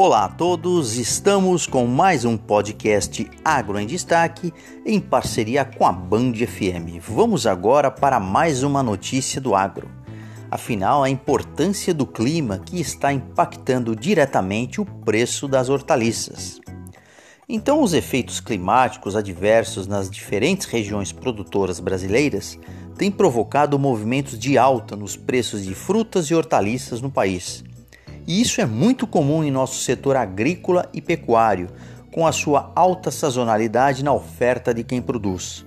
Olá a todos, estamos com mais um podcast Agro em Destaque em parceria com a Band FM. Vamos agora para mais uma notícia do agro. Afinal, a importância do clima que está impactando diretamente o preço das hortaliças. Então, os efeitos climáticos adversos nas diferentes regiões produtoras brasileiras têm provocado movimentos de alta nos preços de frutas e hortaliças no país e isso é muito comum em nosso setor agrícola e pecuário, com a sua alta sazonalidade na oferta de quem produz.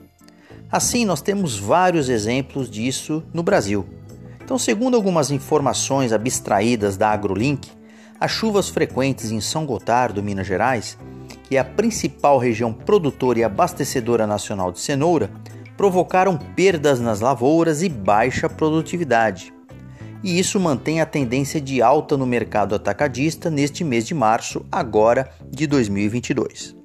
Assim, nós temos vários exemplos disso no Brasil. Então, segundo algumas informações abstraídas da AgroLink, as chuvas frequentes em São Gotardo, Minas Gerais, que é a principal região produtora e abastecedora nacional de cenoura, provocaram perdas nas lavouras e baixa produtividade e isso mantém a tendência de alta no mercado atacadista neste mês de março, agora de 2022.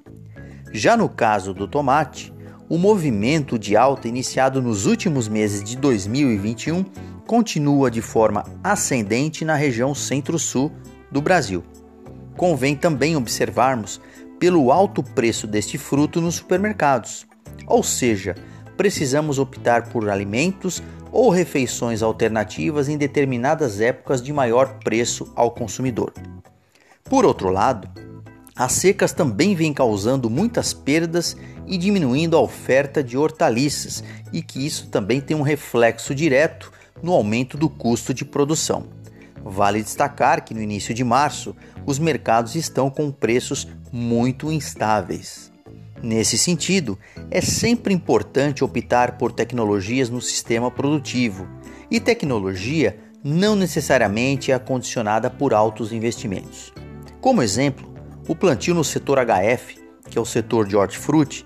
Já no caso do tomate, o movimento de alta iniciado nos últimos meses de 2021 continua de forma ascendente na região centro-sul do Brasil. Convém também observarmos pelo alto preço deste fruto nos supermercados, ou seja, precisamos optar por alimentos ou refeições alternativas em determinadas épocas de maior preço ao consumidor. Por outro lado, as secas também vêm causando muitas perdas e diminuindo a oferta de hortaliças, e que isso também tem um reflexo direto no aumento do custo de produção. Vale destacar que no início de março os mercados estão com preços muito instáveis. Nesse sentido, é sempre importante optar por tecnologias no sistema produtivo, e tecnologia não necessariamente é acondicionada por altos investimentos. Como exemplo, o plantio no setor HF, que é o setor de hortifruti,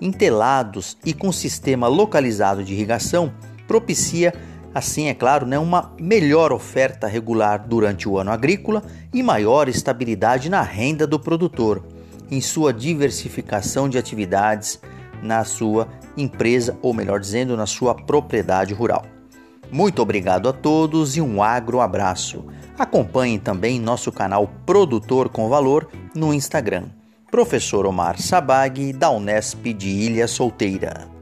entelados e com sistema localizado de irrigação, propicia, assim é claro, né, uma melhor oferta regular durante o ano agrícola e maior estabilidade na renda do produtor em sua diversificação de atividades na sua empresa, ou melhor dizendo, na sua propriedade rural. Muito obrigado a todos e um agro abraço. Acompanhem também nosso canal Produtor com Valor no Instagram. Professor Omar Sabag, da Unesp de Ilha Solteira.